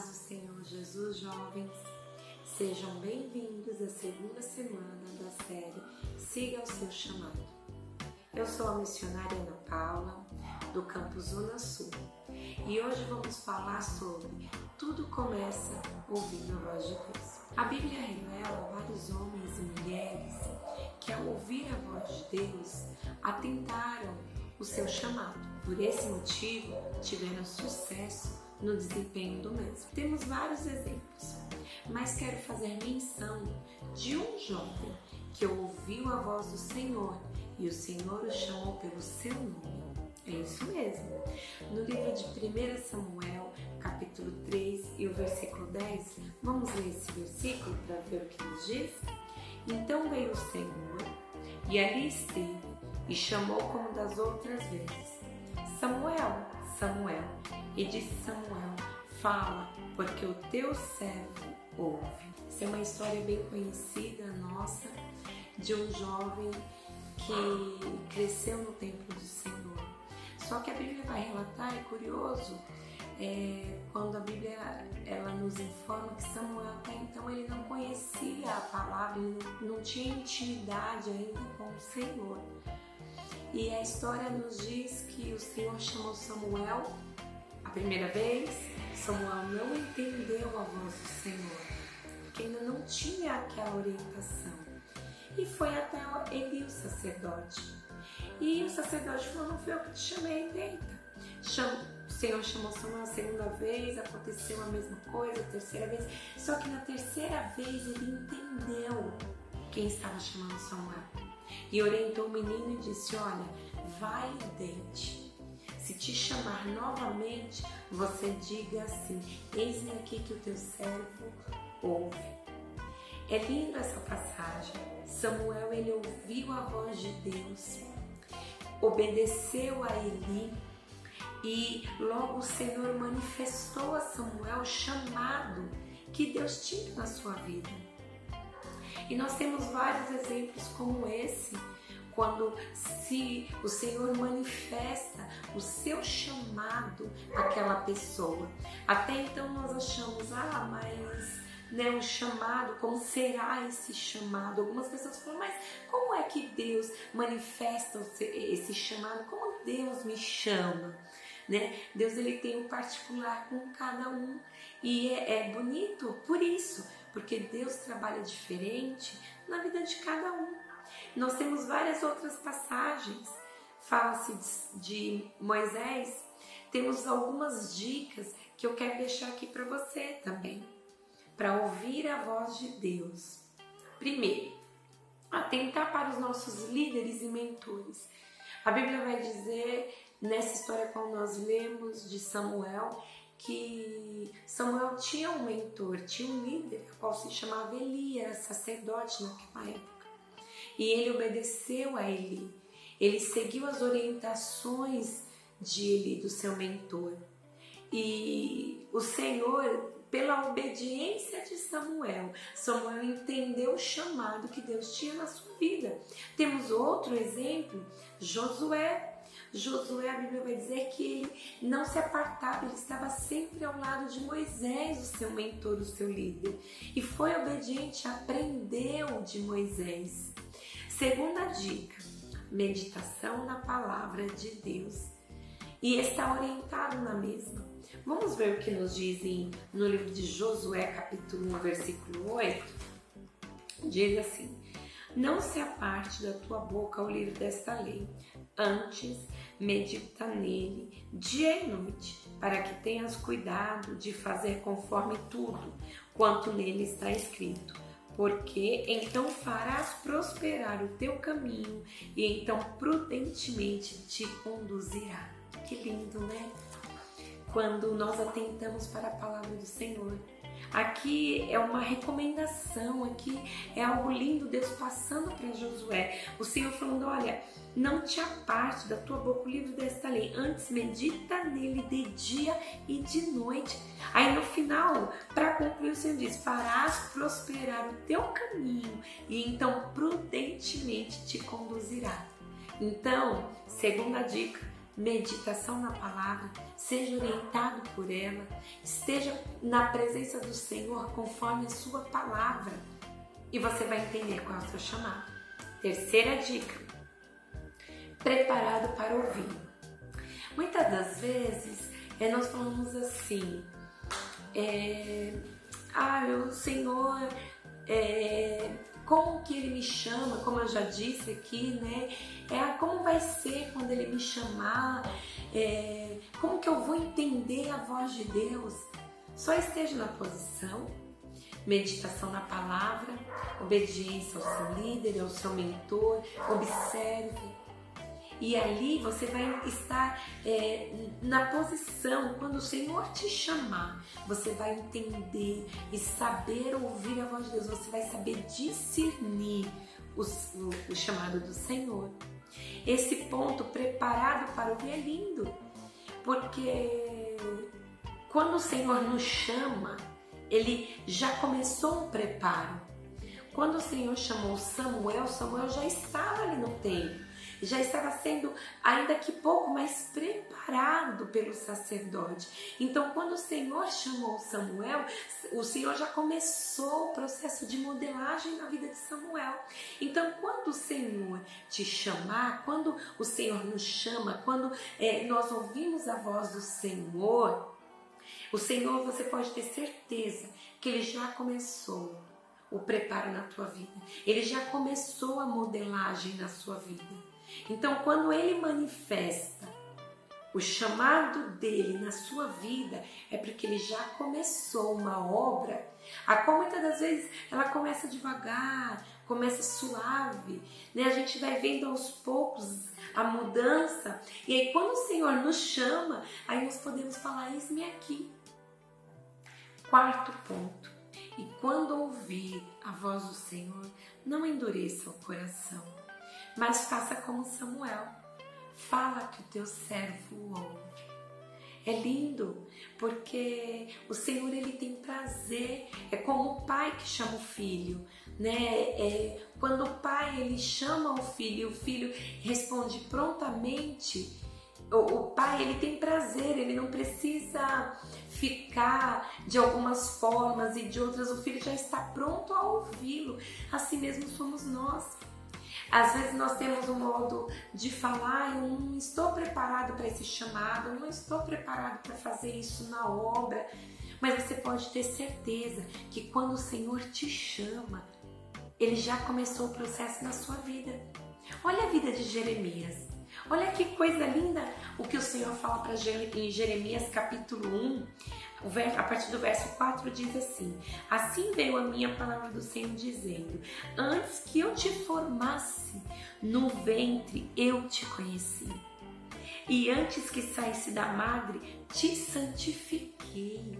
paz do Senhor Jesus, jovens. Sejam bem-vindos à segunda semana da série Siga o seu chamado. Eu sou a missionária Ana Paula, do campus Zona Sul, e hoje vamos falar sobre Tudo começa ouvindo a voz de Deus. A Bíblia revela vários homens e mulheres que, ao ouvir a voz de Deus, atentaram o seu chamado. Por esse motivo, tiveram sucesso no desempenho do mesmo. Temos vários exemplos, mas quero fazer menção de um jovem que ouviu a voz do Senhor e o Senhor o chamou pelo seu nome. É isso mesmo. No livro de 1 Samuel, capítulo 3 e o versículo 10, vamos ler esse versículo para ver o que nos diz? Então veio o Senhor e ali esteve e chamou como das outras vezes: Samuel, Samuel. E disse Samuel: Fala, porque o teu servo ouve. Essa é uma história bem conhecida nossa de um jovem que cresceu no templo do Senhor. Só que a Bíblia vai relatar, é curioso, é, quando a Bíblia ela nos informa que Samuel até então ele não conhecia a palavra, ele não, não tinha intimidade ainda com o Senhor. E a história nos diz que o Senhor chamou Samuel a primeira vez, Samuel não entendeu a voz do Senhor, porque ainda não tinha aquela orientação. E foi até Eli, o sacerdote. E o sacerdote falou: Não foi eu que te chamei, deita. o Senhor chamou Samuel a segunda vez, aconteceu a mesma coisa, a terceira vez. Só que na terceira vez ele entendeu quem estava chamando Samuel. E orientou o menino e disse: Olha, vai e deite. Se te chamar novamente, você diga assim: Eis-me aqui que o teu servo ouve. É linda essa passagem. Samuel ele ouviu a voz de Deus, obedeceu a Eli e logo o Senhor manifestou a Samuel o chamado que Deus tinha na sua vida. E nós temos vários exemplos como esse quando se o Senhor manifesta o seu chamado àquela pessoa. Até então nós achamos, ah, mas né, um chamado, como será esse chamado? Algumas pessoas falam, mas como é que Deus manifesta esse chamado? Como Deus me chama? Né? Deus ele tem um particular com cada um e é, é bonito por isso, porque Deus trabalha diferente na vida de cada um. Nós temos várias outras passagens. Fala-se de Moisés. Temos algumas dicas que eu quero deixar aqui para você também, para ouvir a voz de Deus. Primeiro, atentar para os nossos líderes e mentores. A Bíblia vai dizer nessa história quando nós lemos de Samuel que Samuel tinha um mentor, tinha um líder, qual se chamava Elias, sacerdote naquela época e ele obedeceu a Eli. Ele seguiu as orientações de Eli, do seu mentor. E o Senhor, pela obediência de Samuel, Samuel entendeu o chamado que Deus tinha na sua vida. Temos outro exemplo, Josué. Josué, a Bíblia vai dizer que ele não se apartava, ele estava sempre ao lado de Moisés, o seu mentor, o seu líder. E foi obediente, aprendeu de Moisés. Segunda dica: meditação na palavra de Deus e está orientado na mesma. Vamos ver o que nos dizem no livro de Josué, capítulo 1, versículo 8. Diz assim: Não se aparte da tua boca o livro desta lei, antes medita nele dia e noite, para que tenhas cuidado de fazer conforme tudo quanto nele está escrito porque então farás prosperar o teu caminho e então prudentemente te conduzirá. Que lindo, né? Quando nós atentamos para a palavra do Senhor. Aqui é uma recomendação, aqui é algo lindo Deus passando para Josué. O Senhor falando: olha, não te aparte da tua boca o livro desta lei, antes medita nele de dia e de noite. Aí no final, para concluir, o Senhor diz: farás prosperar o teu caminho e então prudentemente te conduzirá. Então, segunda dica, meditação na palavra, seja orientado por ela, esteja na presença do Senhor conforme a sua palavra e você vai entender qual é o seu chamado. Terceira dica: preparado para ouvir. Muitas das vezes é, nós falamos assim, é, ah, o Senhor é, como que ele me chama, como eu já disse aqui, né? É como vai ser quando ele me chamar, é, como que eu vou entender a voz de Deus. Só esteja na posição, meditação na palavra, obediência ao seu líder, ao seu mentor, observe e ali você vai estar é, na posição, quando o Senhor te chamar, você vai entender e saber ouvir a voz de Deus, você vai saber discernir o, o, o chamado do Senhor. Esse ponto preparado para ouvir é lindo, porque quando o Senhor nos chama, ele já começou um preparo. Quando o Senhor chamou Samuel, Samuel já estava ali no templo já estava sendo, ainda que pouco, mais preparado pelo sacerdote. Então, quando o Senhor chamou Samuel, o Senhor já começou o processo de modelagem na vida de Samuel. Então, quando o Senhor te chamar, quando o Senhor nos chama, quando é, nós ouvimos a voz do Senhor, o Senhor, você pode ter certeza que Ele já começou o preparo na tua vida. Ele já começou a modelagem na sua vida. Então, quando ele manifesta o chamado dele na sua vida, é porque ele já começou uma obra, a qual muitas das vezes ela começa devagar, começa suave, né? A gente vai vendo aos poucos a mudança, e aí quando o Senhor nos chama, aí nós podemos falar: Eis-me aqui. Quarto ponto. E quando ouvir a voz do Senhor, não endureça o coração mas faça como Samuel. Fala que o teu servo ouve. É lindo, porque o Senhor ele tem prazer, é como o pai que chama o filho, né? É, quando o pai ele chama o filho e o filho responde prontamente, o, o pai ele tem prazer, ele não precisa ficar de algumas formas e de outras, o filho já está pronto a ouvi-lo. Assim mesmo somos nós. Às vezes nós temos um modo de falar, eu não estou preparado para esse chamado, eu não estou preparado para fazer isso na obra. Mas você pode ter certeza que quando o Senhor te chama, ele já começou o processo na sua vida. Olha a vida de Jeremias. Olha que coisa linda o que o Senhor fala para em Jeremias capítulo 1, a partir do verso 4 diz assim: Assim veio a minha palavra do Senhor dizendo: Antes que eu te formasse no ventre, eu te conheci. E antes que saísse da madre, te santifiquei,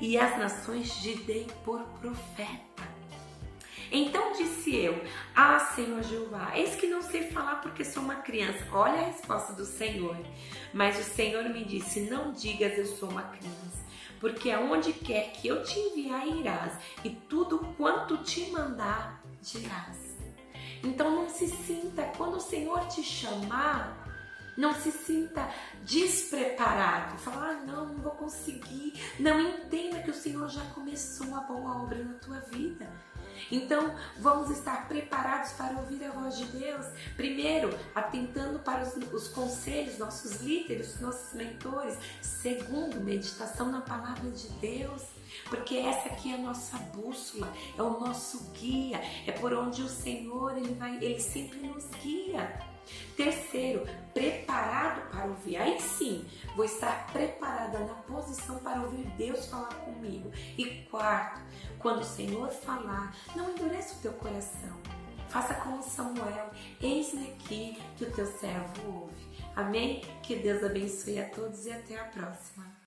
e as nações te dei por profeta. Então disse eu: Ah, Senhor Jeová, eis que não sei falar porque sou uma criança. Olha a resposta do Senhor. Mas o Senhor me disse: Não digas eu sou uma criança porque aonde quer que eu te enviar irás, e tudo quanto te mandar dirás. Então não se sinta, quando o Senhor te chamar, não se sinta despreparado. Falar, ah, não, não vou conseguir. Não entenda que o Senhor já começou uma boa obra na tua vida. Então, vamos estar preparados para ouvir a voz de Deus. Primeiro, atentando para os, os conselhos, nossos líderes, nossos mentores. Segundo, meditação na palavra de Deus porque essa aqui é a nossa bússola, é o nosso guia, é por onde o Senhor ele vai, ele sempre nos guia. Terceiro, preparado para ouvir. Aí sim, vou estar preparada na posição para ouvir Deus falar comigo. E quarto, quando o Senhor falar, não endureça o teu coração. Faça como Samuel, eis-me aqui que o teu servo ouve. Amém? Que Deus abençoe a todos e até a próxima.